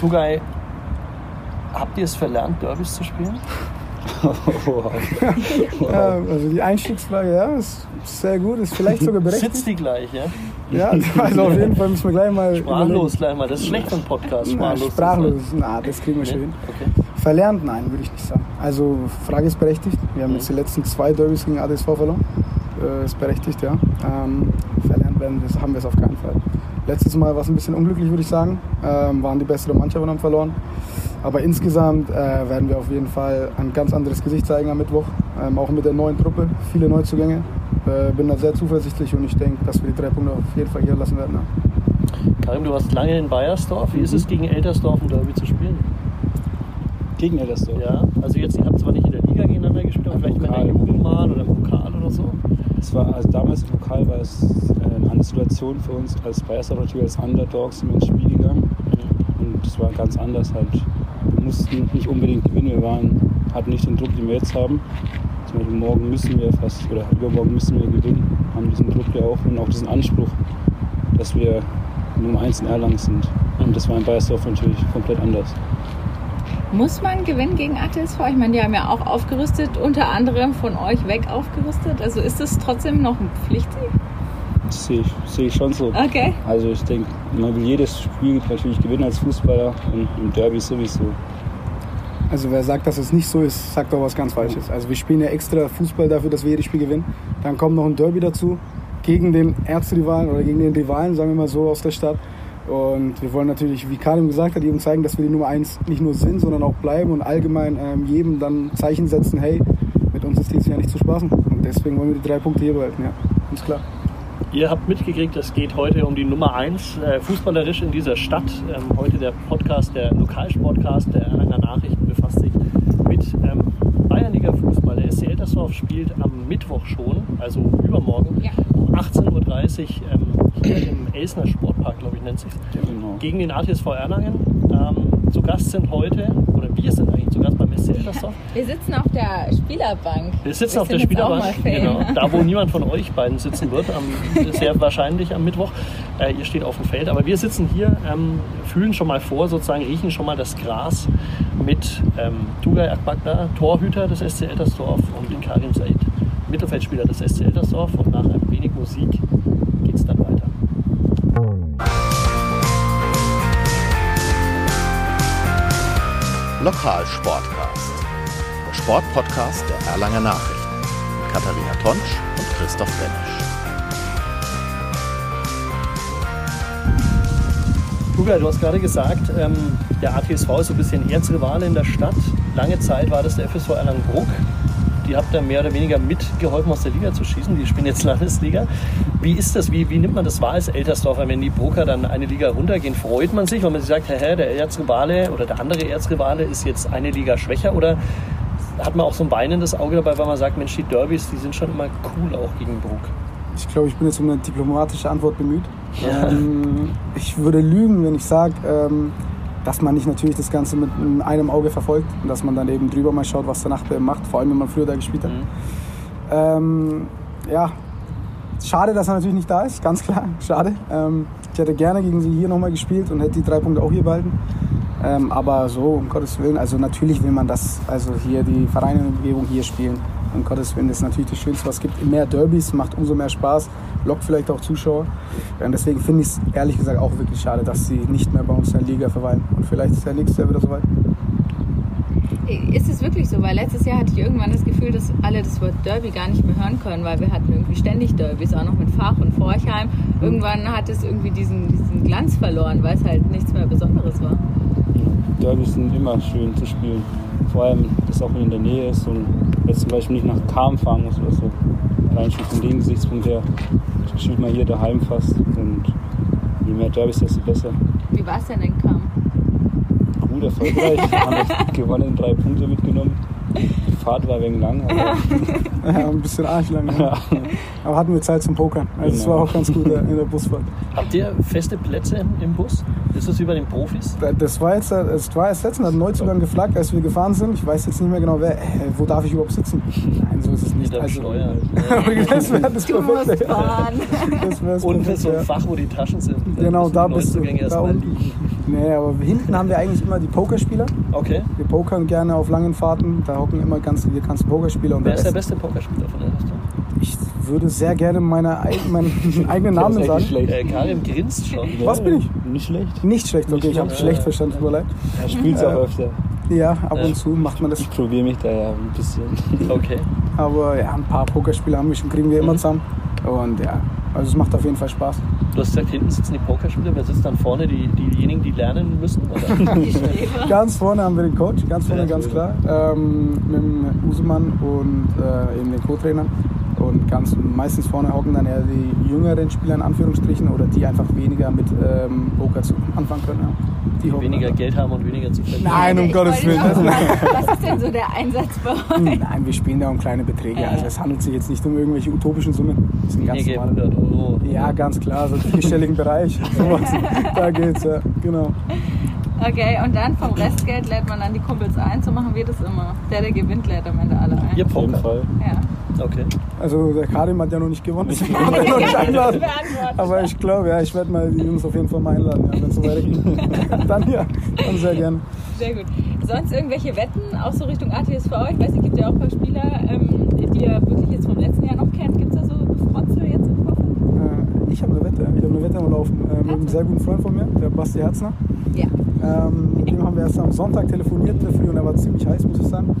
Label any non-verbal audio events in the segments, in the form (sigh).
Tugay, habt ihr es verlernt, Derbys zu spielen? (laughs) ja, also die Einstiegsfrage, ja, ist sehr gut, ist vielleicht sogar berechtigt. Sitzt die gleich, ja? Ja, also auf jeden Fall müssen wir gleich mal. Sprachlos überlegen. gleich mal. Das ist schlecht für einen Podcast. Sprachlos. sprachlos, na, das kriegen wir Nee? schon hin. Okay. Verlernt, nein, würde ich nicht sagen. Also, Frage ist berechtigt. Wir haben Mhm. jetzt die letzten zwei Derbys gegen ADSV verloren. Äh, ist berechtigt, ja. Ähm, verlernt werden, das haben wir es auf keinen Fall. Letztes Mal war es ein bisschen unglücklich, würde ich sagen. Ähm, waren die bessere Mannschaft und haben verloren. Aber insgesamt äh, werden wir auf jeden Fall ein ganz anderes Gesicht zeigen am Mittwoch. Ähm, auch mit der neuen Truppe, viele Neuzugänge. Äh, bin da sehr zuversichtlich und ich denke, dass wir die drei Punkte auf jeden Fall hier lassen werden. Ja. Karim, du warst lange in Bayersdorf. Wie ist es gegen Eltersdorf ein Derby zu spielen? Gegen Eldersdorf. Ja, also jetzt, ihr habt zwar nicht in der Liga gegeneinander gespielt, aber vielleicht in der. Jugend mal oder im Pokal oder so. Es war, also damals im Pokal war es äh, eine andere Situation für uns. Als Bayersdorf natürlich als Underdogs sind wir ins Spiel gegangen. Und es war ganz anders halt. Wir mussten nicht unbedingt gewinnen, wir waren, hatten nicht den Druck, den wir jetzt haben. Zum Beispiel morgen müssen wir fast, oder übermorgen müssen wir gewinnen, haben diesen Druck ja auch und auch diesen Anspruch, dass wir Nummer 1 in Erlangen sind. Und das war in Bayersdorf natürlich komplett anders. Muss man gewinnen gegen ATSV? Ich meine, die haben ja auch aufgerüstet, unter anderem von euch weg aufgerüstet. Also ist es trotzdem noch ein Pflichtsieg? Das sehe ich, sehe ich schon so. Okay. Also ich denke, man will jedes Spiel natürlich gewinnen als Fußballer und im Derby sowieso. Also wer sagt, dass es nicht so ist, sagt doch was ganz Falsches. Also wir spielen ja extra Fußball dafür, dass wir jedes Spiel gewinnen. Dann kommt noch ein Derby dazu gegen den Erzrivalen oder gegen den Rivalen, sagen wir mal so, aus der Stadt. Und wir wollen natürlich, wie Karim gesagt hat, jedem zeigen, dass wir die Nummer eins nicht nur sind, sondern auch bleiben und allgemein ähm, jedem dann Zeichen setzen, hey, mit uns ist dieses Jahr nicht zu spaßen. Und deswegen wollen wir die drei Punkte hier behalten, ja, ganz klar. Ihr habt mitgekriegt, es geht heute um die Nummer 1 äh, fußballerisch in dieser Stadt. Ähm, heute der Podcast, der Lokalsportcast der Erlanger Nachrichten befasst sich mit ähm, Bayernliga Fußball. Der SC Eltersdorf spielt am Mittwoch schon, also übermorgen, Ja. um 18.30 Uhr ähm, im Elsner Sportpark, glaube ich, nennt sich Genau. gegen den ATSV Erlangen. Ähm, zu Gast sind heute, oder wir sind eigentlich zu Gast beim SC Eltersdorf. Wir sitzen auf der Spielerbank. Wir sitzen auf der Spielerbank, genau, da wo niemand von euch beiden sitzen wird, am, (laughs) sehr wahrscheinlich am Mittwoch. Äh, ihr steht auf dem Feld, aber wir sitzen hier, ähm, fühlen schon mal vor, sozusagen riechen schon mal das Gras mit ähm, Tugay Akbakda, Torhüter des SC Eltersdorf und den Karim Said, Mittelfeldspieler des SC Eltersdorf. Und nach ein wenig Musik Lokalsportcast. Der Sportpodcast der Erlanger Nachrichten. Mit Katharina Tonsch und Christoph Benisch. Tugay, du hast gerade gesagt, ähm, der ATSV ist so ein bisschen Erzrivale in der Stadt. Lange Zeit war das der FSV Erlangen-Bruck. Die habt da mehr oder weniger mitgeholfen, aus der Liga zu schießen. Die spielen jetzt Landesliga. Wie ist das? Wie, wie nimmt man das wahr als Eltersdorfer, wenn die Brucker dann eine Liga runtergehen? Freut man sich, wenn man sich sagt, hä, der Erzrivale oder der andere Erzrivale ist jetzt eine Liga schwächer? Oder hat man auch so ein weinendes Auge dabei, weil man sagt, Mensch, die Derbys, die sind schon immer cool auch gegen Bruck? Ich glaube, ich bin jetzt um eine diplomatische Antwort bemüht. Ja. Ähm, ich würde lügen, wenn ich sage, ähm, dass man nicht natürlich das Ganze mit einem Auge verfolgt und dass man dann eben drüber mal schaut, was der Nachbar macht, vor allem wenn man früher da gespielt hat. Mhm. Ähm, ja, schade, dass er natürlich nicht da ist, ganz klar, schade. Ähm, ich hätte gerne gegen sie hier nochmal gespielt und hätte die drei Punkte auch hier behalten. Ähm, aber so, um Gottes Willen, also natürlich will man das, also hier die Vereine in der Umgebung hier spielen. Um Gottes Willen, das ist natürlich das Schönste, was es gibt. Mehr Derbys macht umso mehr Spaß, lockt vielleicht auch Zuschauer. Und deswegen finde ich es ehrlich gesagt auch wirklich schade, dass sie nicht mehr bei uns in der Liga verweilen. Und vielleicht ist ja nächstes Jahr wieder soweit. Ist es wirklich so? Weil letztes Jahr hatte ich irgendwann das Gefühl, dass alle das Wort Derby gar nicht mehr hören können, weil wir hatten irgendwie ständig Derbys, auch noch mit Fach und Forchheim. Irgendwann hat es irgendwie diesen, diesen Glanz verloren, weil es halt nichts mehr Besonderes war. Derbys sind immer schön zu spielen. Vor allem, dass auch in der Nähe ist und jetzt zum Beispiel nicht nach Kam fahren muss oder so. Allein schon von dem Gesichtspunkt her spielt man hier daheim fast. Und je mehr Derbys, desto besser. Wie war es denn in Kam? Gut erfolgreich. haben echt (laughs) gewonnen, drei Punkte mitgenommen. Die (laughs) Fahrt war wegen lang, aber Ja, (laughs) ein bisschen arschlang. Ja. Aber hatten wir Zeit zum Pokern. Also es Genau. war auch ganz gut äh, in der Busfahrt. Habt ihr feste Plätze im Bus? Ist das wie bei den Profis? Das war jetzt, das war erst letztens, hat ein Neuzugang gefragt, als wir gefahren sind. Ich weiß jetzt nicht mehr genau, wer, äh, wo darf ich überhaupt sitzen? Nein, so ist es nicht. Also, Steuer. (laughs) das wäre das Du musst Perfekte. fahren. Das wär's Und perfekt, so ein ja. Fach, wo die Taschen sind. Genau, da bist du. Da erstmal unten. Nee, aber hinten haben wir eigentlich immer die Pokerspieler. Okay. Wir pokern gerne auf langen Fahrten. Da hocken immer ganz, die ganzen Pokerspieler. Und Wer der ist der beste Pokerspieler von Elverston? Ich würde sehr gerne meine, meinen (laughs) (laughs) eigenen Namen sagen. eigentlich schlecht. Äh, Karim grinst schon. Was bin ich? Nicht schlecht. Nicht schlecht, okay, ich habe schlecht. schlecht verstanden, tut mir leid. Er spielt es auch Äh, öfter. Ja, ab und zu macht man das. Ich probiere mich da ja ein bisschen. Okay. (laughs) Aber ja, ein paar Pokerspiele haben wir schon, kriegen wir immer Mhm. zusammen. Und ja, also es macht auf jeden Fall Spaß. Du hast gesagt, hinten sitzen die Pokerspieler. Wer sitzt dann vorne? Die, diejenigen, die lernen müssen? (laughs) (laughs) Ganz vorne haben wir den Coach, ganz vorne, Ja, ganz klar. Ähm, mit dem Usemann und äh, eben den Co-Trainern. Ganz meistens vorne hocken dann eher die jüngeren Spieler in Anführungsstrichen oder die einfach weniger mit ähm, Poker zu anfangen können. Ja. Die hocken weniger dann. Geld haben und weniger zu verdienen. Nein, um Ich Gottes Willen. (laughs) Was ist denn so der Einsatz bei euch? Nein, wir spielen da um kleine Beträge. Ja. Also es handelt sich jetzt nicht um irgendwelche utopischen Summen. Das sind ganz normale. 100 Euro. Ja, ganz klar, so im vierstelligen Bereich. (laughs) Da geht's, ja, genau. Okay, und dann vom Restgeld lädt man dann die Kumpels ein, so machen wir das immer. Der, der gewinnt, lädt am Ende alle ein. Ihr Auf jeden. Fall. Ja. Okay. Also der Karim hat ja noch nicht gewonnen, deswegen kann er noch nicht einladen. Aber ich glaube, ja, ich werde mal die Jungs auf jeden Fall mal einladen, ja, wenn es so weitergeht. (laughs) dann ja, dann sehr gerne. Sehr gut. Sonst irgendwelche Wetten, auch so Richtung ATSV? Ich weiß, es gibt ja auch ein paar Spieler, ähm, die ihr wirklich jetzt vom letzten Jahr noch kennt. Gibt es da so Befrotze jetzt im Vorfeld? Äh, ich habe eine Wette, ich habe eine Wette am Laufen äh, mit einem sehr guten Freund von mir, der Basti Herzner. Ja. Ähm, mit dem haben wir erst am Sonntag telefoniert Früh und er war ziemlich heiß, muss ich sagen.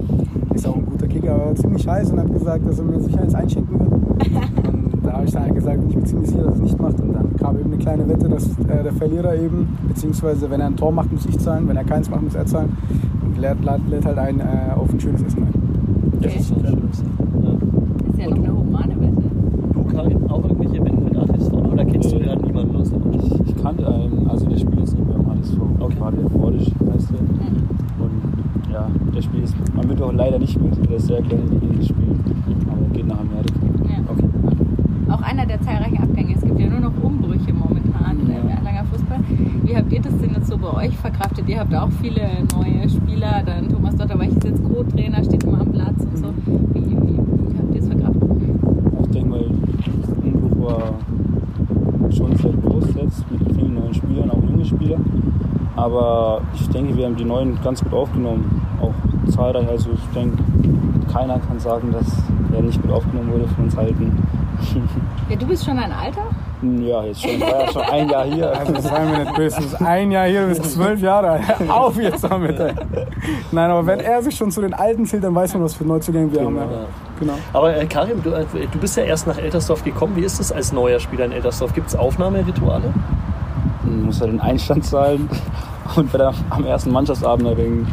Ist auch ein guter Kicker, aber er ziemlich heiß und hat gesagt, dass er mir sicher eins einschenken wird. (laughs) Und da habe ich dann halt gesagt, bin ich mir ziemlich sicher, dass er es nicht macht. Und dann kam eben eine kleine Wette, dass äh, der Verlierer eben, beziehungsweise wenn er ein Tor macht, muss ich zahlen, wenn er keins macht, muss er zahlen. Und lädt, lädt, lädt halt ein äh, auf ein schönes Essen ein. Das Okay. ist schon schön. Ja. Ist ja noch eine humane Wette. Du, Karim, auch irgendwelche Wetten mit ATSV? Oder kennst du Nee. gerade niemanden aus der Mannschaft? Ich, ich kannte einen, also der spielt jetzt nicht mehr im HSV. Okay. Fabian Fordisch heißt der. Und ja, der spielt jetzt am Mittwoch leider nicht mit. Der ist sehr klein in das Spiel. Aber er geht nach Amerika. Ja. Okay. Auch einer der zahlreichen Abgänge. Es gibt ja nur noch Umbrüche momentan Ja. im Erlanger Fußball. Wie habt ihr das denn jetzt so bei euch verkraftet? Ihr habt auch viele neue Spieler. Dann Thomas Dotterweich ist jetzt Co-Trainer, steht immer am Platz und so. Wie, wie, wie habt ihr es verkraftet? Ich denke mal, der Umbruch war schon sehr groß jetzt mit vielen neuen Spielern, auch junge Spieler. Aber ich denke, wir haben die neuen ganz gut aufgenommen. Auch zahlreich. Also ich denke, keiner kann sagen, dass er nicht gut aufgenommen wurde von uns Alten. (laughs) Ja, du bist schon ein Alter? Ja, jetzt schon, war ja schon ein Jahr hier. Also seien wir nicht böse, ein Jahr hier, du bist zwölf Jahre alt. (laughs) Auf jetzt damit. Ey. Nein, aber wenn er sich schon zu den Alten zählt, dann weiß man, was für Neuzugänge wir haben. Ja. Ja. Genau. Aber äh, Karim, du, äh, du bist ja erst nach Eltersdorf gekommen. Wie ist es als neuer Spieler in Eltersdorf? Gibt es Aufnahmerituale? Muss ja den Einstand zahlen und bei der, am ersten Mannschaftsabend ein wenig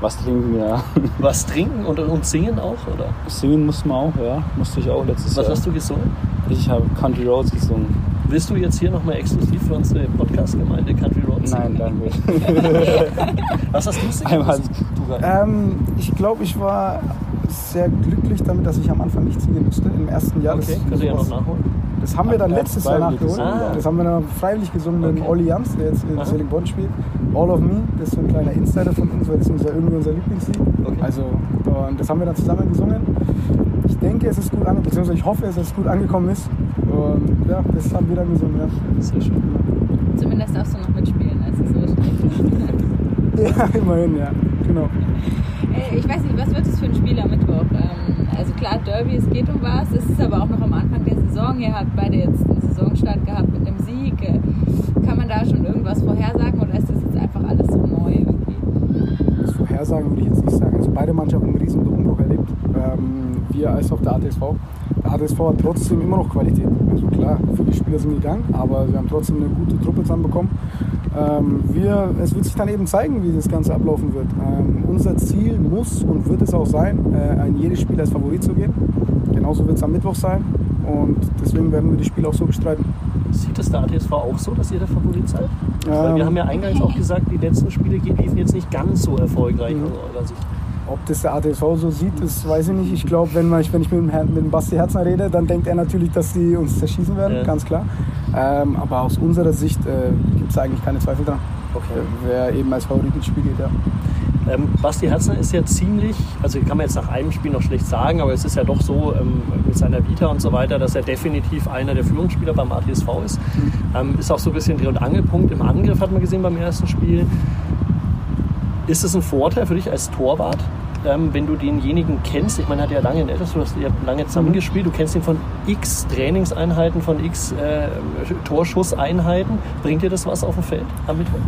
was trinken, ja. (laughs) Was trinken und, und singen auch? Oder? Singen musste man auch, ja. Musste ich auch letztes Was Jahr. hast du gesungen? Ich habe Country Roads gesungen. Willst du jetzt hier nochmal exklusiv für unsere Podcast-Gemeinde Country Roads Nein, singen? danke. (laughs) Was hast du singen Einmal-? Ähm, ich glaube, ich war sehr glücklich damit, dass ich am Anfang nicht singen musste. Im ersten Jahr. Okay, das, könnt ihr ja noch nachholen. Das haben wir dann letztes Jahr nachgeholt. Ah. Das haben wir dann freiwillig gesungen mit Okay. Olli Jans, der jetzt in Aha. Selling spielt. All of Me, das ist so ein kleiner Insider von uns, weil das ist unser, irgendwie unser Lieblingslied. Okay. Also, und das haben wir dann zusammen gesungen. Ich denke, es ist gut angekommen, beziehungsweise ich hoffe, dass es gut angekommen ist. Und ja, das haben wir dann gesungen. Ja. Sehr schön. Zumindest darfst du noch mitspielen. Das ist so (laughs) (laughs) Ja, immerhin, ja. Genau. Äh, Ich weiß nicht, was wird es für ein Spiel am Mittwoch? Ähm, Also klar, Derby, es geht um was. Es ist aber auch noch am Anfang der Saison. Ihr habt beide jetzt einen Saisonstart gehabt mit einem Sieg. Äh, Kann man da schon irgendwas vorhersagen oder ist das jetzt einfach alles so neu irgendwie? Das Vorhersagen würde ich jetzt nicht sagen. Also beide Mannschaften haben einen riesen Umbruch erlebt. Ähm, wir als auch der ATSV. ATSV hat trotzdem immer noch Qualität. Also klar, viele Spieler sind gegangen, aber wir haben trotzdem eine gute Truppe zusammenbekommen. Ähm, wir, es wird sich dann eben zeigen, wie das Ganze ablaufen wird. Ähm, unser Ziel muss und wird es auch sein, äh, in jedes Spiel als Favorit zu gehen. Genauso wird es am Mittwoch sein. Und deswegen werden wir das Spiel auch so bestreiten. Sieht es der ATSV auch so, dass ihr der Favorit seid? Weil wir Ähm, haben ja eingangs auch gesagt, die letzten Spiele liefen jetzt nicht ganz so erfolgreich Mhm. aus eurer Sicht. Ob das der ATSV so sieht, das weiß ich nicht. Ich glaube, wenn, man- wenn ich mit dem, Herrn, mit dem Basti Herzner rede, dann denkt er natürlich, dass die uns zerschießen werden, Ja. ganz klar. Ähm, aber aus unserer Sicht äh, gibt es eigentlich keine Zweifel dran, Okay. wer eben als Favorit ins Spiel geht. Ja. Ähm, Basti Herzner ist ja ziemlich, also kann man jetzt nach einem Spiel noch schlecht sagen, aber es ist ja doch so ähm, mit seiner Vita und so weiter, dass er definitiv einer der Führungsspieler beim ATSV ist. Mhm. Ähm, ist auch so ein bisschen Dreh- und Angelpunkt im Angriff, hat man gesehen beim ersten Spiel. Ist es ein Vorteil für dich als Torwart, ähm, wenn du denjenigen kennst? Ich meine, er hat ja lange in Elters, du hast ja lange zusammengespielt, du kennst ihn von x Trainingseinheiten, von x äh, Torschusseinheiten. Bringt dir das was auf dem Feld am Mittwoch?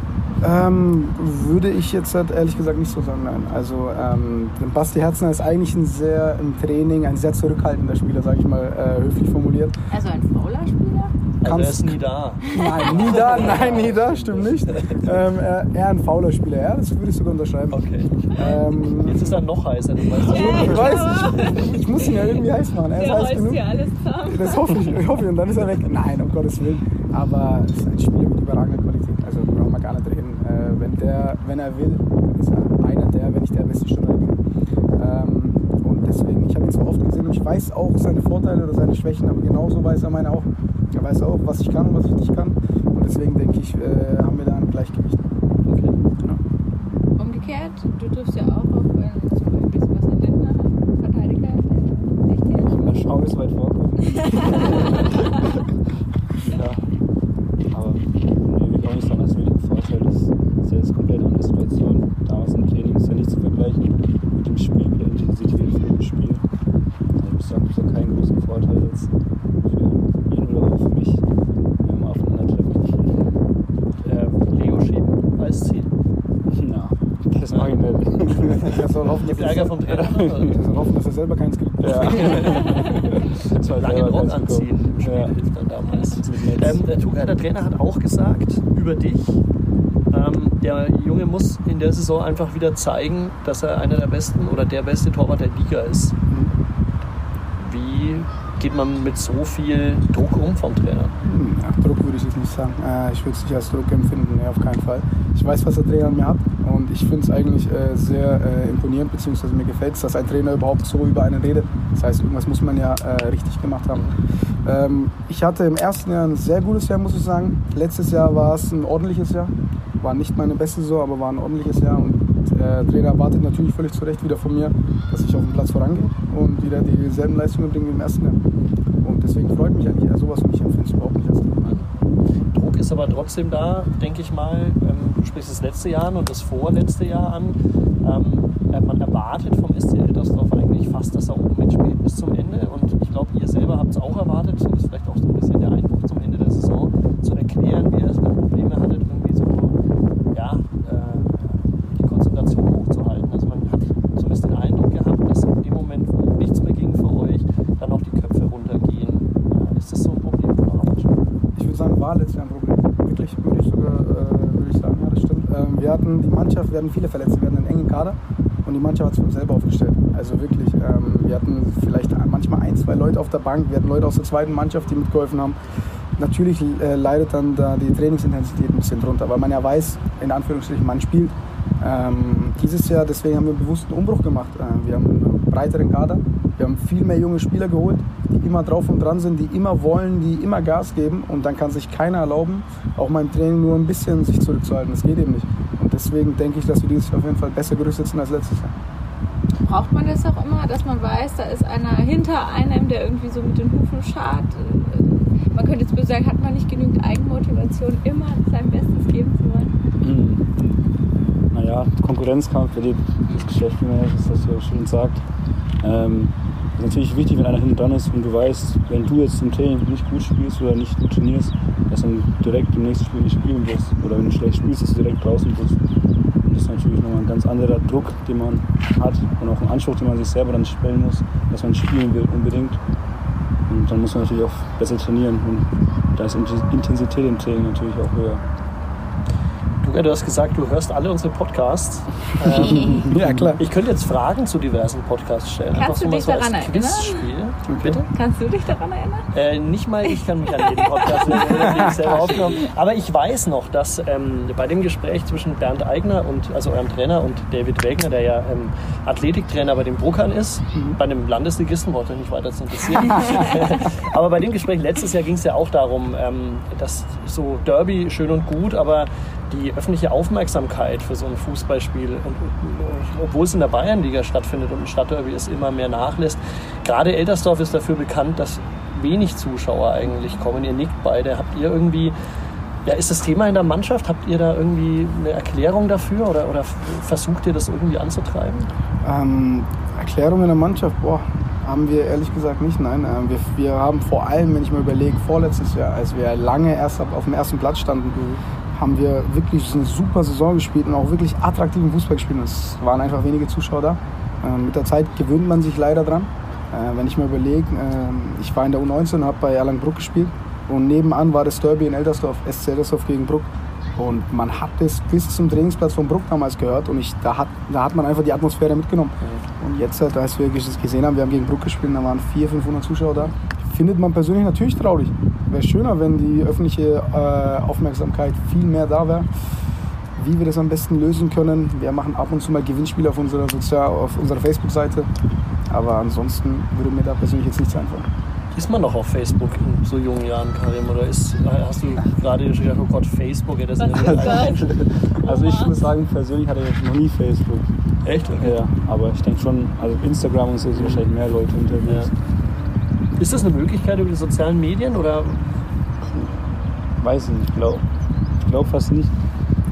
Ähm, würde ich jetzt halt ehrlich gesagt nicht so sagen, nein. Also ähm, Basti Herzner ist eigentlich ein sehr im Training ein sehr zurückhaltender Spieler, sage ich mal äh, höflich formuliert. Also ein fauler Spieler? Also er ist nie da. Nein, nie da, nein, nie da, stimmt nicht. Ähm, er, eher ein fauler Spieler, ja, das würde ich sogar unterschreiben. Okay. Ähm, Jetzt ist er noch heißer, du weißt ich weiß, ich, ich muss ihn ja irgendwie heiß machen. Er ist Der heiß genug. hier alles zusammen. Das hoffe ich, ich hoffe, und dann ist er weg. Nein, um Gottes Willen. Aber es ist ein Spieler mit überragender Qualität. Also brauchen wir gar nicht reden. Äh, wenn, der, wenn er will, ist er einer der, wenn nicht der beste Stürmer. Ähm, und deswegen, ich habe ihn zwar oft gesehen und ich weiß auch seine Vorteile oder seine Schwächen, aber genauso weiß er meine auch. Er weiß auch, was ich kann und was ich nicht kann. Und deswegen denke ich, äh, haben wir da ein Gleichgewicht. Okay. Umgekehrt, du triffst ja auch auf wenn zum Beispiel Sebastian Lindner, Verteidiger, der nicht hier. Mal schauen, wie es weit vorkommt. ja. Aber nee, will ich auch nicht sagen, dass es wirklich ein Vorteil ist. Das ist ja jetzt komplett andere Situation. Damals im Training ist ja nicht zu vergleichen mit dem Spiel, mit der Intensität von dem Spiel. Also ich muss sagen, es ist ja keinen großen Vorteil jetzt für ihn oder auch für mich, wenn wir aufeinandertreffen. Äh, Leo schieben als Ziel. Na, das mache ich nicht. (laughs) Er (laughs) soll hoffen, dass Ärger er, vom Trainer? er soll hoffen, dass er selber keins gibt. Ja. (laughs) Das war Langen selber Rock anziehen im. Spiel Ja. hilft dann damals. Ähm, der Tuga, der Trainer, hat auch gesagt über dich, ähm, der Junge muss in der Saison einfach wieder zeigen, dass er einer der besten oder der beste Torwart der Liga ist. Geht man mit so viel Druck um vom Trainer? Hm, Druck würde ich jetzt nicht sagen. Äh, ich würde es nicht als Druck empfinden, nee, auf keinen Fall. Ich weiß, was der Trainer an mir hat und ich finde es eigentlich äh, sehr äh, imponierend, beziehungsweise mir gefällt es, dass ein Trainer überhaupt so über einen redet. Das heißt, irgendwas muss man ja richtig gemacht haben. Ähm, ich hatte im ersten Jahr ein sehr gutes Jahr, muss ich sagen. Letztes Jahr war es ein ordentliches Jahr. War nicht meine beste Saison, aber war ein ordentliches Jahr. Und der Trainer erwartet natürlich völlig zu Recht wieder von mir, dass ich auf dem Platz vorangehe und wieder dieselben Leistungen bringe wie im ersten Jahr. Und deswegen freut mich eigentlich eher sowas und ich empfinde es überhaupt nicht als Druck. Druck ist aber trotzdem da, denke ich mal. Ähm, du sprichst das letzte Jahr an und das vorletzte Jahr an. Ähm, äh, man erwartet vom SC Eltersdorf eigentlich fast, dass er oben mitspielt bis zum Ende. Und ich glaube, ihr selber habt es auch erwartet. Das ist vielleicht auch so ein bisschen der Einbruch zum Ende der Saison. Zu erklären, wie ihr Probleme hattet, irgendwie so ja, äh, die Konzentration hochzuhalten. Also man hat zumindest den Eindruck gehabt, dass in dem Moment, wo nichts mehr ging für euch, dann auch die Köpfe runtergehen. Äh, ist das so ein Problem von der Mannschaft? Ich würde sagen, war letztes Jahr ein Problem. Wirklich, würde ich sogar äh, würde ich sagen, ja, das stimmt. Ähm, wir wir hatten viele Verletzte, wir hatten einen engen Kader und die Mannschaft hat es uns selber aufgestellt. Also wirklich, ähm, wir hatten vielleicht manchmal ein, zwei Leute auf der Bank, wir hatten Leute aus der zweiten Mannschaft, die mitgeholfen haben. Natürlich äh, leidet dann da die Trainingsintensität ein bisschen drunter, weil man ja weiß, in Anführungsstrichen, man spielt. Ähm, dieses Jahr, deswegen haben wir bewusst einen Umbruch gemacht. Ähm, wir haben einen breiteren Kader, wir haben viel mehr junge Spieler geholt, die immer drauf und dran sind, die immer wollen, die immer Gas geben und dann kann sich keiner erlauben, auch mal im Training nur ein bisschen sich zurückzuhalten. Das geht eben nicht. Deswegen denke ich, dass wir dieses Jahr auf jeden Fall besser gerüstet sind als letztes Jahr. Braucht man das auch immer, dass man weiß, da ist einer hinter einem, der irgendwie so mit den Hufen schart? Man könnte jetzt böse sagen, hat man nicht genügend Eigenmotivation, immer sein Bestes geben zu wollen? Hm. Naja, Konkurrenzkampf belebt das Geschäft, wie man das so schön sagt. Ähm, natürlich wichtig, wenn einer hinten dran ist und du weißt, wenn du jetzt im Training nicht gut spielst oder nicht gut trainierst, dass du direkt im nächsten Spiel nicht spielen wirst. Oder wenn du schlecht spielst, dass du direkt draußen bist. Und das ist natürlich nochmal ein ganz anderer Druck, den man hat und auch ein Anspruch, den man sich selber dann stellen muss, dass man spielen will unbedingt. Und dann muss man natürlich auch besser trainieren und da ist Intensität im Training natürlich auch höher. Luca, du hast gesagt, du hörst alle unsere Podcasts. (laughs) Ähm, Ja, klar. ich könnte jetzt Fragen zu diversen Podcasts stellen. Kannst du dich so daran erinnern? Quizspiel. Bitte? Kannst du dich daran erinnern? Äh, nicht mal ich kann mich an jeden Podcast erinnern, den ich (laughs) selber aufgenommen habe. Aber ich weiß noch, dass ähm, bei dem Gespräch zwischen Bernd Eigner und also eurem Trainer und David Wegner, der ja ähm, Athletiktrainer bei den Bruckern ist, bei einem Landesligisten, wollte ich nicht weiter zu interessieren. (laughs) aber bei dem Gespräch letztes Jahr ging es ja auch darum, ähm, dass so Derby schön und gut, aber die öffentliche Aufmerksamkeit für so ein Fußballspiel, und, obwohl es in der Bayernliga stattfindet und ein Stadtderby es immer mehr nachlässt. Gerade Eltersdorf ist dafür bekannt, dass wenig Zuschauer eigentlich kommen. Ihr nickt beide. Habt ihr irgendwie, ja, ist das Thema in der Mannschaft? Habt ihr da irgendwie eine Erklärung dafür oder, oder versucht ihr das irgendwie anzutreiben? Ähm, Erklärung in der Mannschaft, boah, haben wir ehrlich gesagt nicht. Nein, ähm, wir, wir haben vor allem, wenn ich mir überlege, vorletztes Jahr, als wir lange erst auf dem ersten Platz standen, haben wir wirklich eine super Saison gespielt und auch wirklich attraktiven Fußball gespielt. Es waren einfach wenige Zuschauer da. Ähm, mit der Zeit gewöhnt man sich leider dran. Äh, wenn ich mir überlege, äh, ich war in der U19 und habe bei Erlangbruck gespielt und nebenan war das Derby in Eldersdorf, SC Eldersdorf gegen Bruck. Und man hat es bis zum Trainingsplatz von Bruck damals gehört und ich, da, hat, da hat man einfach die Atmosphäre mitgenommen. Und jetzt, halt, als wir das gesehen haben, wir haben gegen Bruck gespielt, da waren 400, 500 Zuschauer da, findet man persönlich natürlich traurig. Wäre schöner, wenn die öffentliche äh, Aufmerksamkeit viel mehr da wäre. Wie wir das am besten lösen können, wir machen ab und zu mal Gewinnspiele auf unserer, Sozial auf unserer Facebook-Seite. Aber ansonsten würde mir da persönlich jetzt nichts einfallen. Ist man noch auf Facebook in so jungen Jahren, Karim? Oder ist, hast du gerade gesagt, oh Gott, Facebook? Ja, das ist (laughs) (laughs) Also ich muss sagen, persönlich hatte ich noch nie Facebook. Echt? Okay. Ja, aber ich denke schon, also Instagram und so sind wahrscheinlich mehr Leute unterwegs. Ja. Ist das eine Möglichkeit über die sozialen Medien oder? Weiß ich nicht, ich glaube glaub fast nicht.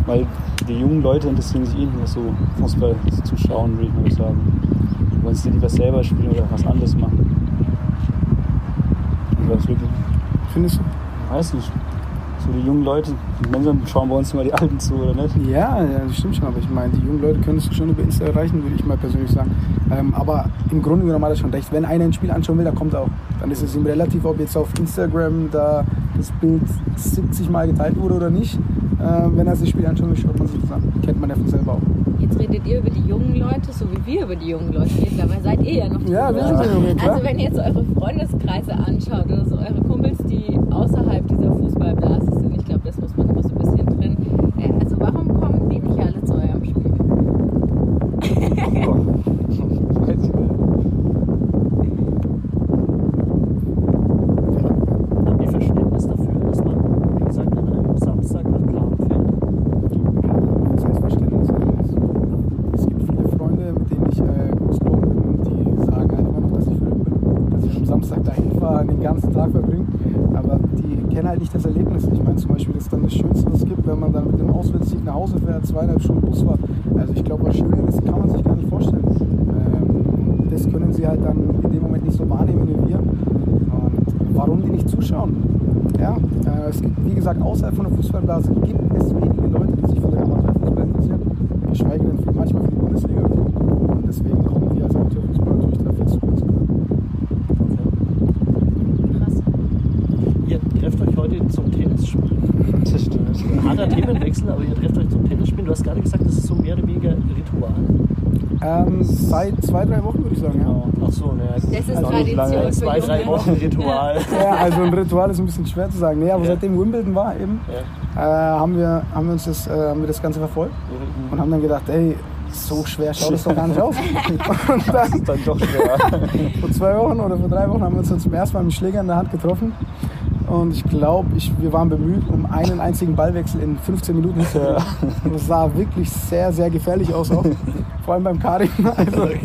Weil die jungen Leute interessieren sich eh nicht mehr so Fußball zu schauen, würde ich mal sagen. Wollen sie lieber selber spielen oder was anderes machen. Oder wirklich, Findest du? weiß nicht. So die jungen Leute, langsam schauen bei uns immer die Alten zu, oder nicht? Ja, ja, das stimmt schon. Aber ich meine, die jungen Leute können es schon über Insta erreichen, würde ich mal persönlich sagen. Ähm, aber im Grunde genommen hat er schon recht. Wenn einer ein Spiel anschauen will, dann kommt er auch. Dann ist es ihm relativ, ob jetzt auf Instagram da das Bild 70 Mal geteilt wurde oder nicht. Ähm, wenn er sich das Spiel anschauen will, schaut man sich das an. Kennt man ja von selber auch. Jetzt redet ihr über die jungen Leute, so wie wir über die jungen Leute reden. Dabei seid ihr ja noch die Ja, wir Jungen. sind die Jungen, klar. Also wenn ihr jetzt eure Freundeskreise anschaut oder so eure die außerhalb dieser Fußballblase sind, ich glaube, das muss man immer so ein bisschen trennen. Äh, also warum kommen die nicht alle zu eurem Spiel? Weiß ich nicht. Haben die Verständnis dafür, dass man, wie gesagt, an einem Samstag nach Plan fährt? Das heißt Verständnis. Es gibt viele Freunde, mit denen ich äh, groß geworden bin und die sagen halt immer noch, dass ich verrückt bin. Dass ich am Samstag dahin fahre und den ganzen Tag verbringe. Aber die kennen halt nicht das Erlebnis. Ich meine zum Beispiel, das ist dann das Schönste, was es gibt, wenn man dann mit dem Auswärtssieg nach Hause fährt, zweieinhalb Stunden Busfahrt. Also ich glaube, was Schöneres kann man sich gar nicht vorstellen. Ähm, und das können sie halt dann in dem Moment nicht so wahrnehmen wie wir. Und warum die nicht zuschauen? Ja, äh, es gibt, wie gesagt, außerhalb von der Fußballblase gibt es wenige Leute, die sich für den Amateurfußball interessieren. Geschweige denn für, manchmal für die Bundesliga. Und deswegen kommen wir als Amateurfußball natürlich dafür zu uns. Krass. Ihr trefft euch heute zum Tennisspiel. Das stimmt. Harter Themenwechsel, aber ihr trefft euch zum Tennisspiel. Du hast gerade gesagt, das ist so mehr oder weniger Ritual. Ähm, seit zwei, drei Wochen würde ich sagen, ja. Ach so, ne. Das ist Also nicht lange, Zwei, drei. Wochen Ritual. Ja, also ein Ritual ist ein bisschen schwer zu sagen. Nee, aber Ja. seitdem Wimbledon war eben, Ja. äh, haben, wir, haben wir uns das, äh, haben wir das Ganze verfolgt und haben dann gedacht, ey, so schwer schaut es doch gar nicht aus. (laughs) Und dann Das ist dann doch schwer. (laughs) vor zwei Wochen oder vor drei Wochen haben wir uns dann zum ersten Mal mit dem Schläger in der Hand getroffen. Und ich glaube, ich, wir waren bemüht, um einen einzigen Ballwechsel in 15 Minuten hinzukriegen. Und Das sah wirklich sehr, sehr gefährlich aus auch. (laughs) Vor allem beim Karim. Also Okay.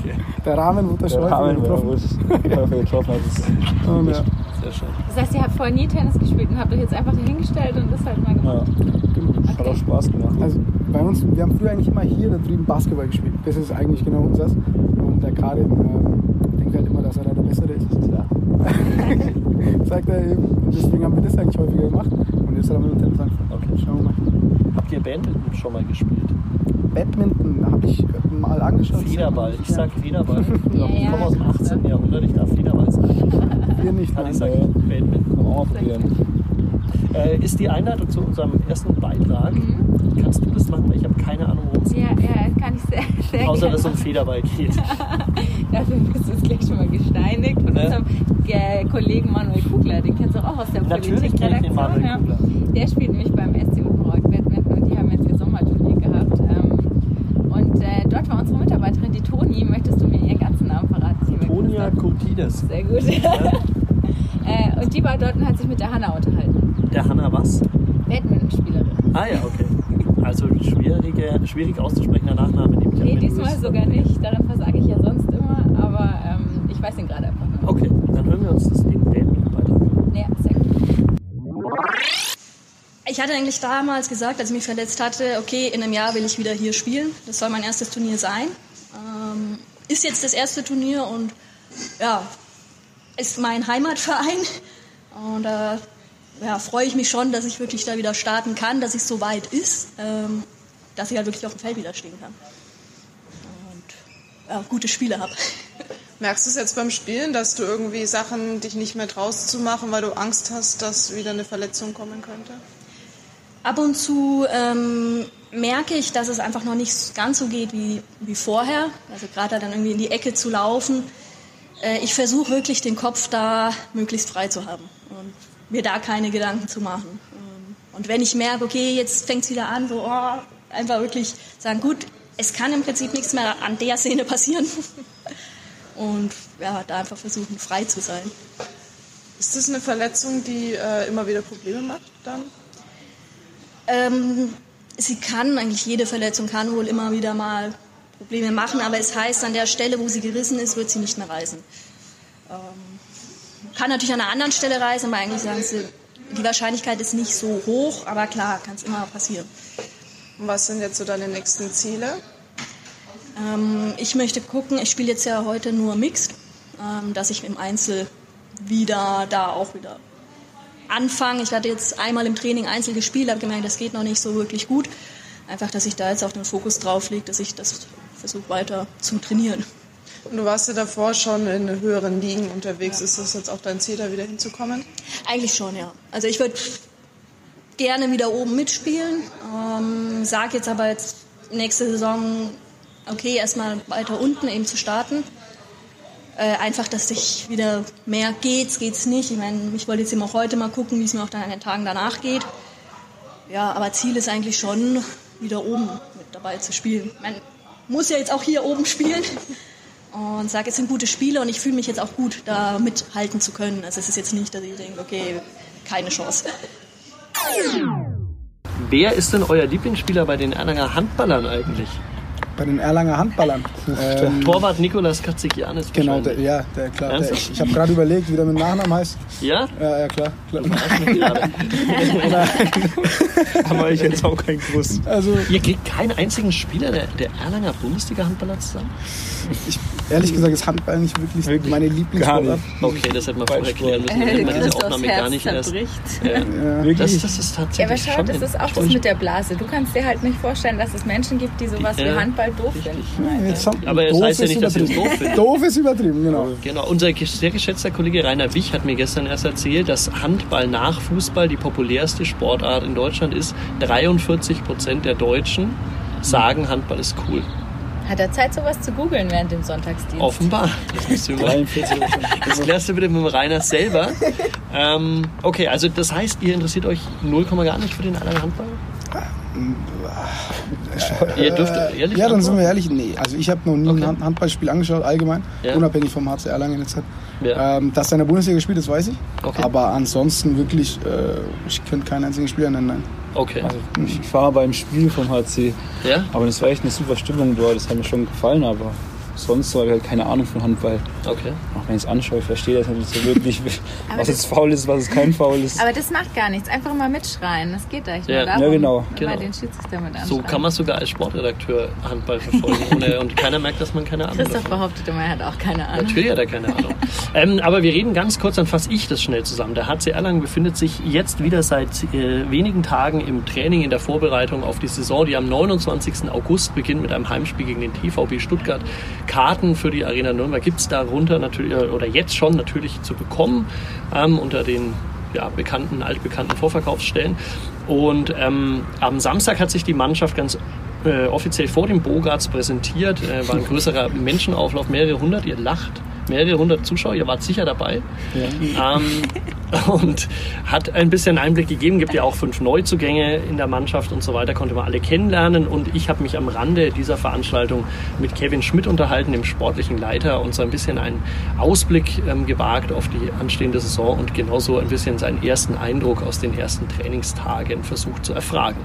Der Rahmen schon Der häufiger Rahmen, getroffen. wo es häufiger getroffen hat, (laughs) ist Und, ja. Sehr schön. Das heißt, ihr habt vorher nie Tennis gespielt und habt euch jetzt einfach dahingestellt und das halt mal ja, gemacht. hat auch Spaß gemacht. Also bei uns, wir haben früher eigentlich immer hier da drüben Basketball gespielt. Das ist eigentlich genau unseres. Und der Karim ähm, denkt halt immer, dass er da der Bessere ist. Ja. (laughs) Sagt er eben. Und deswegen haben wir das eigentlich häufiger gemacht. Und jetzt haben wir mit Tennis angefangen. Okay. Schauen wir mal. Habt ihr Badminton schon mal gespielt? Badminton habe ich mal angeschaut. Federball. Ich sag Federball. (laughs) Ja, ich komme aus dem ich weiß, 18. Jahrhundert, ich darf Federball sagen. Wir nicht. Kann nein. ich sagen, Badminton. Kann man auch mal probieren. Äh, ist die Einladung zu unserem ersten Beitrag. Kannst du das machen? Weil ich habe keine Ahnung, worum es geht. Ja, ja, kann ich sehr, sehr (laughs) Außer, dass es um Federball geht. (laughs) Dafür bist du gleich schon mal gesteinigt von Ne? unserem äh, Kollegen Manuel Kugler. Den kennst du auch aus der Natürlich kenne ich den. Manuel ja. Kugler. Der spielt nämlich beim SC Utenrock Badminton und die haben jetzt ihr Sommerturnier gehabt. Ähm, und äh, dort war unsere Mitarbeiterin, die Toni. Möchtest du mir ihren ganzen Namen verraten? Christoph? Kurtides. Sehr gut. (laughs) äh, und die war dort und hat sich mit der Hanna unterhalten. Der Hanna was? Badmintonspielerin. Ah ja, okay. Also schwierige, schwierig auszusprechender Nachname nehme ich an. Nee, diesmal bist. sogar nicht. Daran versage ich ja sonst immer, aber ähm, ich weiß ihn gerade einfach nicht. Okay, dann hören wir uns das Minuten weiter. Nee, sehr gut. Ich hatte eigentlich damals gesagt, als ich mich verletzt hatte, okay, in einem Jahr will ich wieder hier spielen. Das soll mein erstes Turnier sein. Ähm, ist jetzt das erste Turnier und ja, ist mein Heimatverein. Und da ja, freue ich mich schon, dass ich wirklich da wieder starten kann, dass es so weit ist, ähm, dass ich halt wirklich auf dem Feld wieder stehen kann. Und ja, gute Spiele habe. (laughs) Merkst du es jetzt beim Spielen, dass du irgendwie Sachen dich nicht mehr traust zu machen, weil du Angst hast, dass wieder eine Verletzung kommen könnte? Ab und zu ähm, merke ich, dass es einfach noch nicht ganz so geht wie, wie vorher. Also gerade dann irgendwie in die Ecke zu laufen. Äh, ich versuche wirklich den Kopf da möglichst frei zu haben und mir da keine Gedanken zu machen. Und wenn ich merke, okay, jetzt fängt es wieder an, so oh, einfach wirklich sagen, gut, es kann im Prinzip nichts mehr an der Szene passieren. (laughs) Und ja, da einfach versuchen, frei zu sein. Ist das eine Verletzung, die äh, immer wieder Probleme macht dann? Ähm, sie kann, eigentlich jede Verletzung kann wohl immer wieder mal Probleme machen, aber es heißt, an der Stelle, wo sie gerissen ist, wird sie nicht mehr reisen. Ähm, kann natürlich an einer anderen Stelle reisen, aber eigentlich sagen sie, die Wahrscheinlichkeit ist nicht so hoch, aber klar, kann es immer passieren. Und was sind jetzt so deine nächsten Ziele? Ähm, ich möchte gucken, ich spiele jetzt ja heute nur Mixed, ähm, dass ich im Einzel wieder da auch wieder anfange. Ich hatte jetzt einmal im Training Einzel gespielt, habe gemerkt, das geht noch nicht so wirklich gut. Einfach, dass ich da jetzt auch den Fokus drauf lege, dass ich das versuche weiter zu trainieren. Und du warst ja davor schon in höheren Ligen unterwegs. Ist das jetzt auch dein Ziel, da wieder hinzukommen? Eigentlich schon, ja. Also ich würde gerne wieder oben mitspielen. Ähm, sag jetzt aber jetzt nächste Saison, okay, erstmal weiter unten eben zu starten. Äh, einfach, dass ich wieder mehr geht's, geht's nicht. Ich meine, ich wollte jetzt eben auch heute mal gucken, wie es mir auch dann an den Tagen danach geht. Ja, aber Ziel ist eigentlich schon, wieder oben mit dabei zu spielen. Man muss ja jetzt auch hier oben spielen. Und sage, es sind gute Spiele und ich fühle mich jetzt auch gut, da mithalten zu können. Also es ist jetzt nicht, dass ich denke, okay, keine Chance. Wer ist denn euer Lieblingsspieler bei den Erlanger Handballern eigentlich? Bei den Erlanger Handballern. Ähm, Torwart Nikolas Katzikianis genau, der, ja, der, klar. Der, Ernsthaft? ich ich habe gerade überlegt, wie der mit Nachnamen heißt. Ja? Ja, ja, klar. klar. Haben (laughs) wir jetzt auch keinen gewusst. Also, Ihr kriegt keinen einzigen Spieler der, der Erlanger Bundesliga-Handballer zusammen? ich, ehrlich gesagt ist Handball nicht wirklich, Wirklich? meine Lieblingssportart. Okay, das hätten wir vorher erklären müssen. Hätte man diese Aufnahme gar nicht erst. zerbricht. Ja. Ja. Wirklich? Das, das ist Ja, tatsächlich aber schau, das ist auch das mit der Blase. Du kannst dir halt nicht vorstellen, dass es Menschen gibt, die sowas Ja, wie Handball doof finden. Jetzt haben- Aber es doof heißt ja ist nicht, dass ihr es übertrieben. doof findet. Doof ist übertrieben, genau. Genau, unser sehr geschätzter Kollege Rainer Wich hat mir gestern erst erzählt, dass Handball nach Fußball die populärste Sportart in Deutschland ist. 43 Prozent der Deutschen sagen, Handball ist cool. Hat er Zeit, sowas zu googeln während dem Sonntagsdienst? Offenbar. Das, müsst ihr mal, 43 das klärst du bitte mit dem Rainer selber. Ähm, okay, also das heißt, ihr interessiert euch 0, gar nicht für den Erlanger Handball? Ihr dürft ehrlich Ja, dann sind wir ehrlich. Nee, also ich habe noch nie Okay. ein Hand- Handballspiel angeschaut, allgemein, Ja. unabhängig vom HC Erlangen jetzt. Ja. Ähm, dass er in der Bundesliga spielt, das weiß ich. Okay. Aber ansonsten wirklich, äh, ich könnte keinen einzigen Spieler nennen, nein. Okay. Also ich war beim Spiel vom HC, Ja? aber das war echt eine super Stimmung dort. Das hat mir schon gefallen, aber sonst so habe ich halt keine Ahnung von Handball. Okay. Auch wenn ich es anschaue, ich verstehe das nicht so wirklich, (laughs) was jetzt faul ist, was jetzt kein faul ist. Aber das macht gar nichts. Einfach mal mitschreien. Das geht echt Ja. nur darum, Ja, genau. Genau. den Schiedsrichter mit anschreit. So kann man sogar als Sportredakteur Handball verfolgen. (laughs) Und keiner merkt, dass man keine Ahnung Christoph hat. behauptet immer, er hat auch keine Ahnung. Natürlich hat er keine Ahnung. (laughs) ähm, aber wir reden ganz kurz, dann fasse ich das schnell zusammen. Der HC Erlangen befindet sich jetzt wieder seit äh, wenigen Tagen im Training, in der Vorbereitung auf die Saison, die am 29. August beginnt mit einem Heimspiel gegen den TVB Stuttgart. Karten für die Arena Nürnberg gibt es darunter natürlich, oder jetzt schon natürlich zu bekommen, ähm, unter den ja, bekannten, altbekannten Vorverkaufsstellen. Und ähm, am Samstag hat sich die Mannschaft ganz äh, offiziell vor dem Bogarts präsentiert. Äh, war ein größerer Menschenauflauf, mehrere hundert, ihr lacht, mehrere hundert Zuschauer, ihr wart sicher dabei. Ähm, und hat ein bisschen Einblick gegeben, gibt ja auch fünf Neuzugänge in der Mannschaft und so weiter, konnte man alle kennenlernen. Und ich habe mich am Rande dieser Veranstaltung mit Kevin Schmidt unterhalten, dem sportlichen Leiter, und so ein bisschen einen Ausblick ähm, gewagt auf die anstehende Saison und genauso ein bisschen seinen ersten Eindruck aus den ersten Trainingstagen versucht zu erfragen.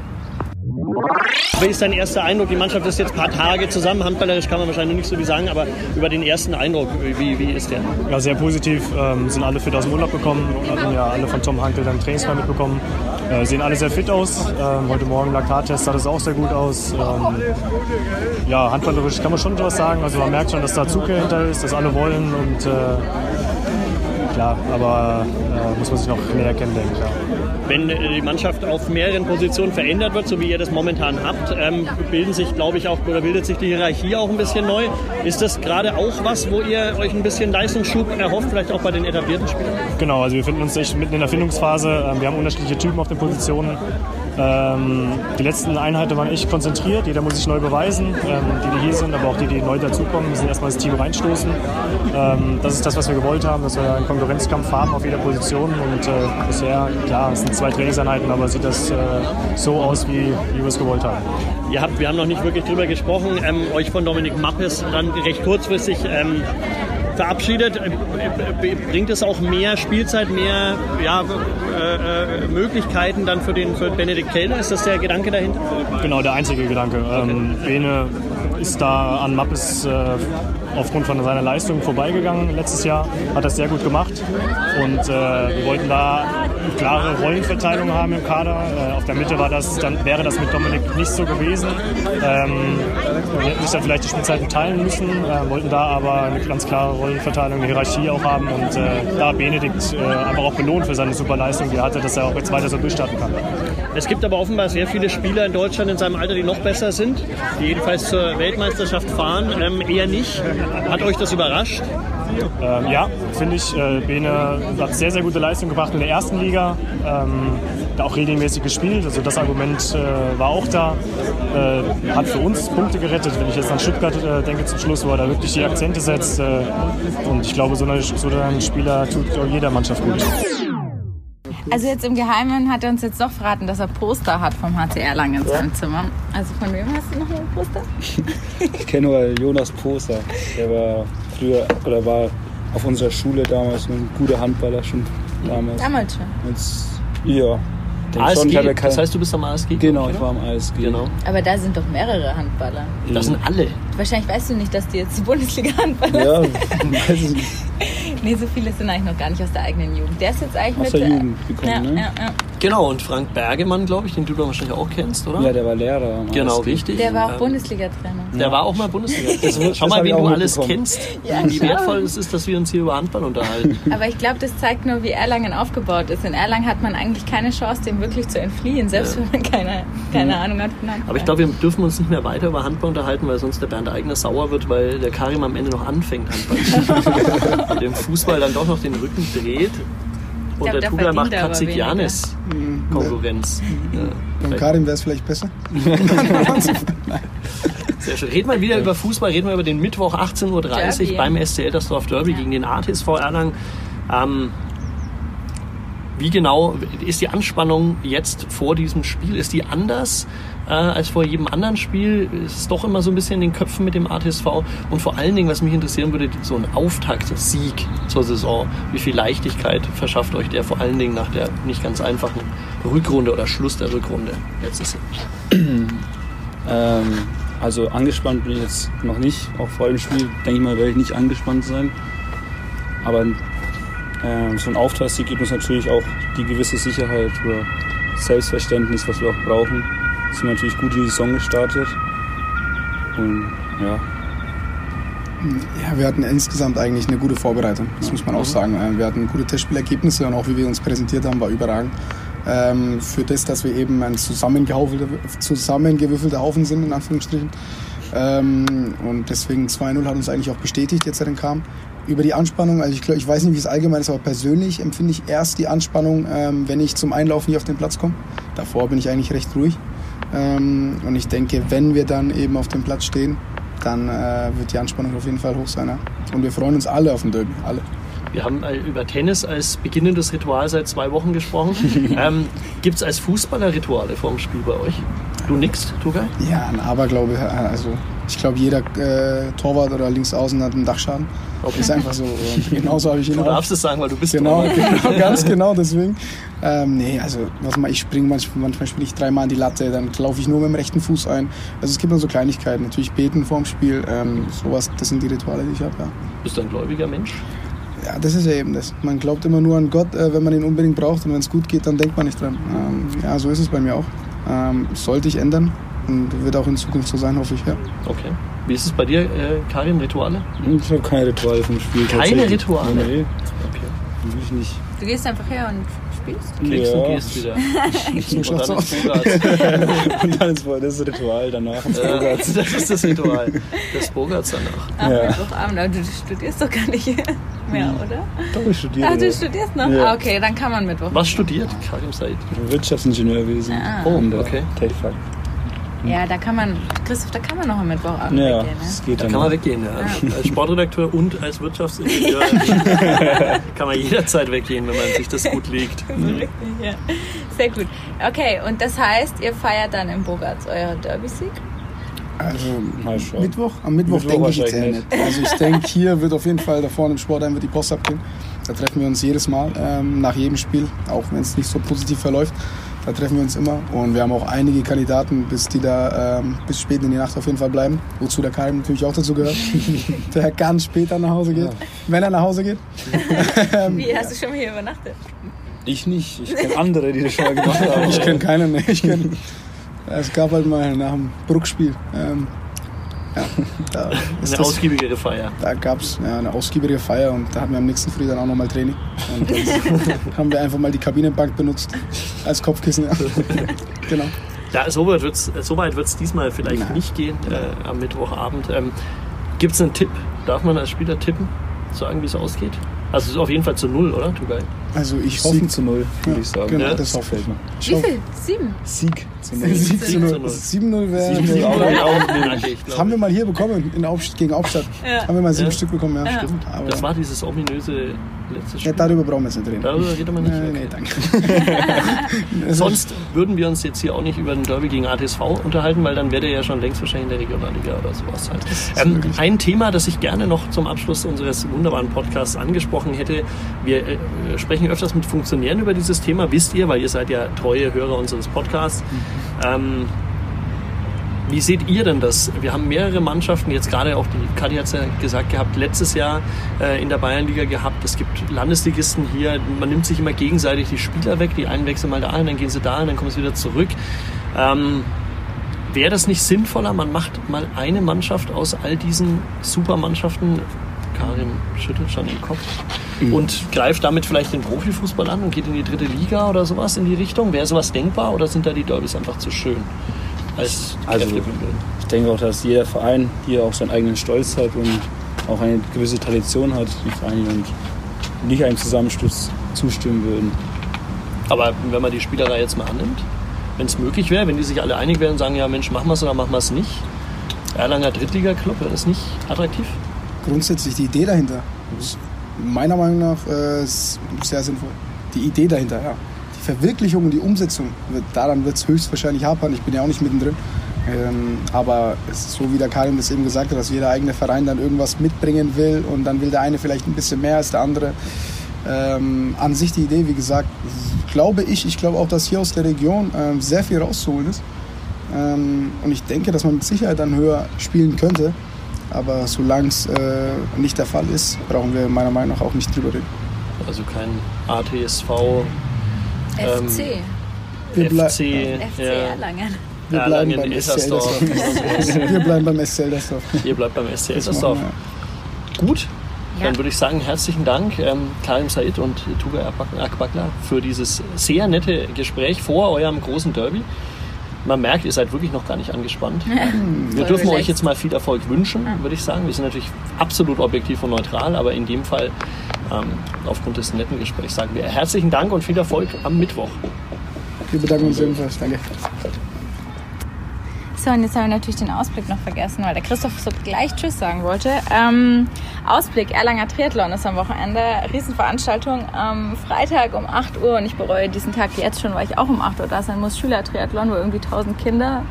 Wie ist dein erster Eindruck? Die Mannschaft ist jetzt ein paar Tage zusammen. Handballerisch kann man wahrscheinlich nicht so viel sagen, aber über den ersten Eindruck, wie, wie ist der? Ja, sehr positiv. Ähm, sind alle fit aus dem Urlaub gekommen. Hatten ja alle von Tom Hankel dann Trainingsplan mitbekommen. Äh, sehen alle sehr fit aus. Ähm, heute Morgen Laktattest sah das auch sehr gut aus. Ähm, ja, handballerisch kann man schon etwas sagen. Also man merkt schon, dass da Zug hinter ist, dass alle wollen und äh, klar, aber äh, muss man sich noch näher kennenlernen. Klar. Wenn äh, die Mannschaft auf mehreren Positionen verändert wird, so wie ihr das momentan habt, ähm, bilden sich, glaube ich, auch oder bildet sich die Hierarchie auch ein bisschen neu. Ist das gerade auch was, wo ihr euch ein bisschen Leistungsschub erhofft, vielleicht auch bei den etablierten Spielern? Genau, also wir befinden uns echt mitten in der Findungsphase. Ähm, wir haben unterschiedliche Typen auf den Positionen. Ähm, die letzten Einheiten waren echt konzentriert. Jeder muss sich neu beweisen. Ähm, die, die hier sind, aber auch die, die neu dazukommen, müssen erstmal ins Team reinstoßen. Ähm, das ist das, was wir gewollt haben, dass wir einen Konkurrenzkampf haben auf jeder Position. Und äh, bisher, klar, es sind zwei Trainingseinheiten, aber sieht das äh, so aus, wie, wie wir es gewollt haben. Ihr habt, wir haben noch nicht wirklich drüber gesprochen, ähm, euch von Dominik Mappes dann recht kurzfristig ähm, verabschiedet. Äh, äh, Bringt es auch mehr Spielzeit, mehr ja, äh, äh, Möglichkeiten dann für den für Benedikt Kellner? Ist das der Gedanke dahinter? Genau, der einzige Gedanke. Ähm, Bene ist da an Mappes äh, aufgrund von seiner Leistung vorbeigegangen letztes Jahr, hat das sehr gut gemacht und äh, wir wollten da klare Rollenverteilung haben im Kader. Äh, auf der Mitte war das, dann wäre das mit Dominik nicht so gewesen. Ähm, wir hätten sich dann vielleicht die Spielzeiten teilen müssen, äh, wollten da aber eine ganz klare Rollenverteilung, eine Hierarchie auch haben und äh, da Benedikt äh, einfach auch belohnt für seine super Leistung, die er hatte, dass er auch jetzt weiter so durchstarten kann. Es gibt aber offenbar sehr viele Spieler in Deutschland in seinem Alter, die noch besser sind, die jedenfalls zur Weltmeisterschaft fahren. Ähm, eher nicht. Hat euch das überrascht? Ähm, ja, finde ich. Äh, Bene hat sehr, sehr gute Leistung gebracht in der ersten Liga. Ähm, da auch regelmäßig gespielt. Also das Argument äh, war auch da. Äh, hat für uns Punkte gerettet. Wenn ich jetzt an Stuttgart äh, denke zum Schluss, wo er da wirklich die Akzente setzt. Äh, und ich glaube, so, eine, so ein Spieler tut jeder Mannschaft gut. Also jetzt im Geheimen hat er uns jetzt doch verraten, dass er Poster hat vom HCR lang in seinem Zimmer. Also von wem hast du noch ein Poster? Ich kenne nur Jonas Poser. Der war früher, oder war auf unserer Schule damals ein guter Handballer schon damals. Damals schon. Jetzt, ja. ASG, ja kein- das heißt, du bist am ASG? Genau, ich war am ASG. Genau. Aber da sind doch mehrere Handballer. Das sind alle. Wahrscheinlich weißt du nicht, dass die jetzt die Bundesliga-Handballer Ja, sind. (laughs) weiß ich nicht. Nee, so viele sind eigentlich noch gar nicht aus der eigenen Jugend. Der ist jetzt eigentlich Aus mit... der Jugend gekommen, ja, ne? ja, ja. Genau, und Frank Bergemann, glaube ich, den du doch wahrscheinlich auch kennst, oder? Ja, der war Lehrer. genau, richtig. Der war auch Ähm, Bundesliga-Trainer. Der war auch mal Bundesliga. Das, schau mal, wen auch du alles kennst, Ja, wie wertvoll es ist, dass wir uns hier über Handball unterhalten. Aber ich glaube, das zeigt nur, wie Erlangen aufgebaut ist. In Erlangen hat man eigentlich keine Chance, dem wirklich zu entfliehen, selbst wenn man keine, keine Ahnung hat von Handball. Aber ich glaube, wir dürfen uns nicht mehr weiter über Handball unterhalten, weil sonst der Bernd Eigner sauer wird, weil der Karim am Ende noch anfängt, Handball zu spielen. (laughs) und dem Fußball dann doch noch den Rücken dreht. Und glaub, der der Tugler macht aber Katzigianis Konkurrenz. Ja, Beim Karim wäre es vielleicht besser. (laughs) Sehr schön. Reden wir wieder über Fußball, reden wir über den Mittwoch 18.30 Uhr Derby. beim SC Eltersdorf Derby gegen den ATSV Erlangen. Ähm, wie genau ist die Anspannung jetzt vor diesem Spiel? Ist die anders äh, als vor jedem anderen Spiel? Ist es doch immer so ein bisschen in den Köpfen mit dem ATSV? Und vor allen Dingen, was mich interessieren würde, so ein Auftaktsieg zur Saison. Wie viel Leichtigkeit verschafft euch der vor allen Dingen nach der nicht ganz einfachen Rückrunde oder Schluss der Rückrunde letztes Jahr? (clears throat) Ähm, also angespannt bin ich jetzt noch nicht. Auch vor dem Spiel, denke ich mal, werde ich nicht angespannt sein. Aber ähm, so ein Auftaktsieg gibt uns natürlich auch die gewisse Sicherheit oder Selbstverständnis, was wir auch brauchen. Sind natürlich gut in die Saison gestartet. Und ja, Ja, wir hatten insgesamt eigentlich eine gute Vorbereitung, das muss man auch sagen. Äh, Wir hatten gute Testspielergebnisse und auch wie wir uns präsentiert haben, war überragend. Ähm, für das, dass wir eben ein zusammengewürfelter Haufen sind, in Anführungsstrichen. Ähm, und deswegen 2-0 hat uns eigentlich auch bestätigt, jetzt er dann kam. Über die Anspannung, also ich, ich weiß nicht, wie es allgemein ist, aber persönlich empfinde ich erst die Anspannung, ähm, wenn ich zum Einlaufen hier auf den Platz komme. Davor bin ich eigentlich recht ruhig. Ähm, und ich denke, wenn wir dann eben auf dem Platz stehen, dann äh, wird die Anspannung auf jeden Fall hoch sein. Und wir freuen uns alle auf den Derby, alle. Wir haben äh, über Tennis als beginnendes Ritual seit zwei Wochen gesprochen. (laughs) ähm, Gibt es als Fußballer Rituale vor dem Spiel bei euch? Du nix, Tugay? Ja, ein Aberglaube, äh, also ich glaube, jeder äh, Torwart oder Linksaußen hat einen Dachschaden. Okay. Ist einfach so. Und genauso habe ich ihn Du auch. darfst es sagen, weil du bist Genau, (laughs) genau, ganz genau deswegen. Ähm, nee, also was mal, ich springe manchmal, manchmal spiele ich dreimal an die Latte, dann laufe ich nur mit dem rechten Fuß ein. Also es gibt nur so Kleinigkeiten. Natürlich beten vorm Spiel, ähm, sowas, das sind die Rituale, die ich habe. Ja. Bist du ein gläubiger Mensch? ja, das ist ja eben das. Man glaubt immer nur an Gott, äh, wenn man ihn unbedingt braucht und wenn es gut geht, dann denkt man nicht dran. Ähm, ja, so ist es bei mir auch. Ähm, sollte ich ändern und wird auch in Zukunft so sein, hoffe ich. Ja. Okay. Wie ist es bei dir, äh, Karin, Rituale? Ich habe keine Rituale vom Spiel. Keine. Rituale? Nee, Okay. will ich nicht. Du gehst einfach her und spielst. Klickst Ja. und gehst wieder. So (laughs) und schaut's dann aus. ist Bogarts. (laughs) Und dann ist das Ritual danach. ins Äh, Bogarts. (laughs) das ist das Ritual. Das Bogarts danach. Ach, Ja. Mittwochabend, aber du studierst doch gar nicht mehr, oder? Doch, ich studiere. Ach, du studierst noch? Ja. Ah, okay, dann kann man Mittwoch. Was studiert Karim Said? Wirtschaftsingenieurwesen. Ah. Oh, okay. TechFAC. Ja, da kann man, Christoph, da kann man noch am Mittwochabend Ja, weggehen, ne? das geht Da dann. kann man weggehen, ja. Als Sportredakteur und als Wirtschaftsingenieur (laughs) (laughs) kann man jederzeit weggehen, wenn man sich das gut legt. (laughs) Richtig, ja. Sehr gut. Okay, und das heißt, ihr feiert dann im Bogarts euren Derby-Sieg? Also Mal schauen. Mittwoch? Am Mittwoch, Mittwoch denke ich jetzt wahrscheinlich nicht. Also ich denke, hier wird auf jeden Fall da vorne im Sportheim wird die Post abgehen. Da treffen wir uns jedes Mal ähm, nach jedem Spiel, auch wenn es nicht so positiv verläuft. Da treffen wir uns immer und wir haben auch einige Kandidaten, bis die da ähm, bis spät in die Nacht auf jeden Fall bleiben. Wozu der Karim natürlich auch dazu gehört, (laughs) der ganz später nach Hause geht, wenn er nach Hause geht. (laughs) Ähm, Wie, hast du schon mal hier übernachtet? Ich nicht. Ich kenne andere, die das schon mal gemacht (laughs) haben. Ich kenne keinen, ne? ich kenn, Es gab halt mal nach dem Bruckspiel. Ähm, ja, (laughs) da ist Eine ausgiebigere Feier. Da gab es ja, eine ausgiebige Feier und da hatten wir am nächsten Früh dann auch nochmal Training. Und dann (laughs) haben wir einfach mal die Kabinenbank benutzt als Kopfkissen. Ja. (laughs) genau. Ja, so weit wird es so wird's diesmal vielleicht Nein. nicht gehen äh, am Mittwochabend. Ähm, Gibt es einen Tipp? Darf man als Spieler tippen? Sagen, wie es ausgeht? Also es ist auf jeden Fall zu null, oder? Tugay? Also ich hoffe, 7 zu 0, würde Ja, ich sagen. genau, Ja. das hoffe Fällt mir. ich. Wie viel? Sieben? Sieg zu 0. 7 zu 0. 7-0 wäre. 7-0 wär- auch. Okay, ich Das haben wir mal hier bekommen in Aufst gegen Aufstadt. Ja. Haben wir mal sieben Ja. Stück bekommen, ja. Ja. Stimmt. Aber Das war dieses ominöse letzte ja, Spiel. darüber brauchen wir jetzt nicht reden. Darüber redet man nicht. Okay. nee, danke. (laughs) (laughs) Sonst würden wir uns jetzt hier auch nicht über den Derby gegen ATSV unterhalten, weil dann wäre der ja schon längst wahrscheinlich in der Regionalliga oder sowas halt. Ähm, ein Thema, das ich gerne noch zum Abschluss unseres wunderbaren Podcasts angesprochen hätte. Wir äh, sprechen öfters mit Funktionären über dieses Thema, wisst ihr, weil ihr seid ja treue Hörer unseres Podcasts. Ähm, wie seht ihr denn das? Wir haben mehrere Mannschaften, jetzt gerade auch die Kadi hat es ja gesagt gehabt, letztes Jahr äh, in der Bayernliga gehabt. Es gibt Landesligisten hier, man nimmt sich immer gegenseitig die Spieler weg, die einen wechseln mal da hin, dann gehen sie da hin, dann kommen sie wieder zurück. Ähm, Wäre das nicht sinnvoller, man macht mal eine Mannschaft aus all diesen Supermannschaften, Karin schüttelt schon den Kopf, und greift damit vielleicht den Profifußball an und geht in die dritte Liga oder sowas in die Richtung? Wäre sowas denkbar oder sind da die Derbys einfach zu schön? Als Also-? Ich denke auch, dass jeder Verein hier auch seinen eigenen Stolz hat und auch eine gewisse Tradition hat, die Vereine und nicht einem Zusammenschluss zustimmen würden. Aber wenn man die Spielerei jetzt mal annimmt, wenn es möglich wäre, wenn die sich alle einig wären und sagen, ja Mensch, machen wir es oder machen wir es nicht. Erlanger Drittliga-Club, wäre das nicht attraktiv? Grundsätzlich die Idee dahinter ist meiner Meinung nach äh, sehr sinnvoll. Die Idee dahinter, ja. Die Verwirklichung und die Umsetzung, daran wird es höchstwahrscheinlich hapern. Ich bin ja auch nicht mittendrin. Ähm, aber so wie der Karim das eben gesagt hat, dass jeder eigene Verein dann irgendwas mitbringen will und dann will der eine vielleicht ein bisschen mehr als der andere. Ähm, an sich die Idee, wie gesagt, glaube ich, ich glaube auch, dass hier aus der Region ähm, sehr viel rauszuholen ist. Ähm, und ich denke, dass man mit Sicherheit dann höher spielen könnte. Aber solange es äh, nicht der Fall ist, brauchen wir meiner Meinung nach auch nicht drüber reden. Also kein ATSV, Ähm, FC. Wir, FC, FC ja, Erlangen. wir bleiben Erlangen, beim SC Eltersdorf. Eltersdorf. wir bleiben beim SC Eltersdorf. Ihr bleibt beim SC machen Gut, Ja. dann würde ich sagen, herzlichen Dank, ähm, Karim Said und Tuga Akbakla, für dieses sehr nette Gespräch vor eurem großen Derby. Man merkt, ihr seid wirklich noch gar nicht angespannt. (laughs) Wir Voll dürfen euch jetzt mal viel Erfolg wünschen, würde ich sagen. Wir sind natürlich absolut objektiv und neutral, aber in dem Fall, ähm, aufgrund des netten Gesprächs, sagen wir herzlichen Dank und viel Erfolg am Mittwoch. Wir bedanken uns ebenfalls. Danke. So, und jetzt haben wir natürlich den Ausblick noch vergessen, weil der Christoph so gleich Tschüss sagen wollte. Ähm, Ausblick, Erlanger Triathlon ist am Wochenende. Riesenveranstaltung am Freitag um 8 Uhr und ich bereue diesen Tag jetzt schon, weil ich auch um 8 Uhr da sein muss. Schülertriathlon, wo irgendwie 1000 Kinder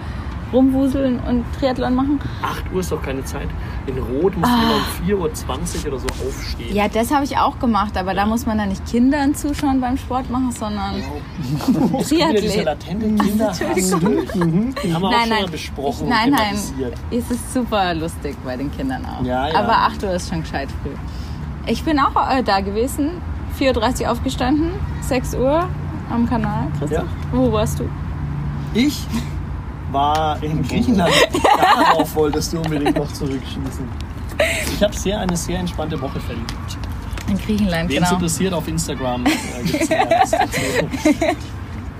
rumwuseln und Triathlon machen. 8 Uhr ist doch keine Zeit. In Rot muss man um 4.20 Uhr oder so aufstehen. Ja, das habe ich auch gemacht, aber da muss man dann nicht Kindern zuschauen beim Sport machen, sondern (laughs) ja diese Triathlon. latenten Kinderhass. (laughs) Die haben wir auch Nein, schon mal besprochen. Ich, nein, nein. Es ist super lustig bei den Kindern auch. Ja, ja. Aber 8 Uhr ist schon gescheit früh. Ich bin auch äh, da gewesen. 4.30 Uhr aufgestanden, 6 Uhr am Kanal. Christoph, wo warst du? Ich war in Griechenland. (laughs) Darauf wolltest du unbedingt noch zurückschießen. Ich habe sehr eine sehr entspannte Woche verlebt. In Griechenland, Wen es genau. interessiert, auf Instagram äh, gibt's (laughs) dazu.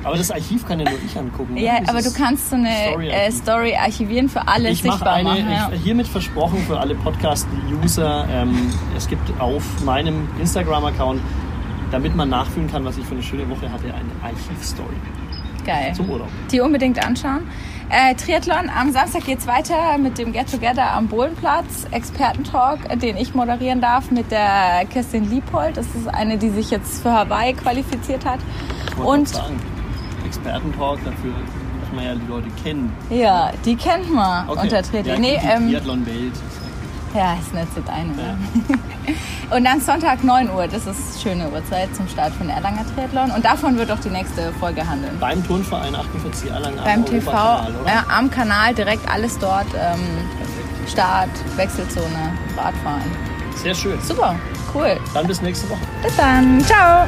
Aber das Archiv kann ja nur ich angucken. ne? Ja, Dieses aber du kannst so eine Story-Archiv. äh, Story archivieren für alle Ich sichtbar eine, machen. Ja. ich, hiermit versprochen für alle Podcast-User, ähm, es gibt auf meinem Instagram-Account, damit man nachfühlen kann, was ich für eine schöne Woche hatte, eine Archiv-Story Geil. zum Urlaub. Die unbedingt anschauen. Äh, Triathlon, am Samstag geht's weiter mit dem Get Together am Bohlenplatz. Expertentalk, den ich moderieren darf mit der Kirstin Liebold. Das ist eine, die sich jetzt für Hawaii qualifiziert hat. Ich Und sagen, Expertentalk, dafür muss man ja die Leute kennen. ja, die kennt man Okay. unter Ja, Triathlon. nee, die ähm, Triathlon-Welt. Ja, ist nicht so deine. ne? (laughs) Und dann Sonntag 9 Uhr, das ist schöne Uhrzeit zum Start von Erlanger Triathlon. Und davon wird auch die nächste Folge handeln. Beim Turnverein 48 Erlangen am Beim TV, Europakanal, oder? ja, am Kanal, direkt alles dort. Ähm, Start, Wechselzone, Radfahren. Sehr schön. Super, cool. Dann bis nächste Woche. Bis dann, ciao.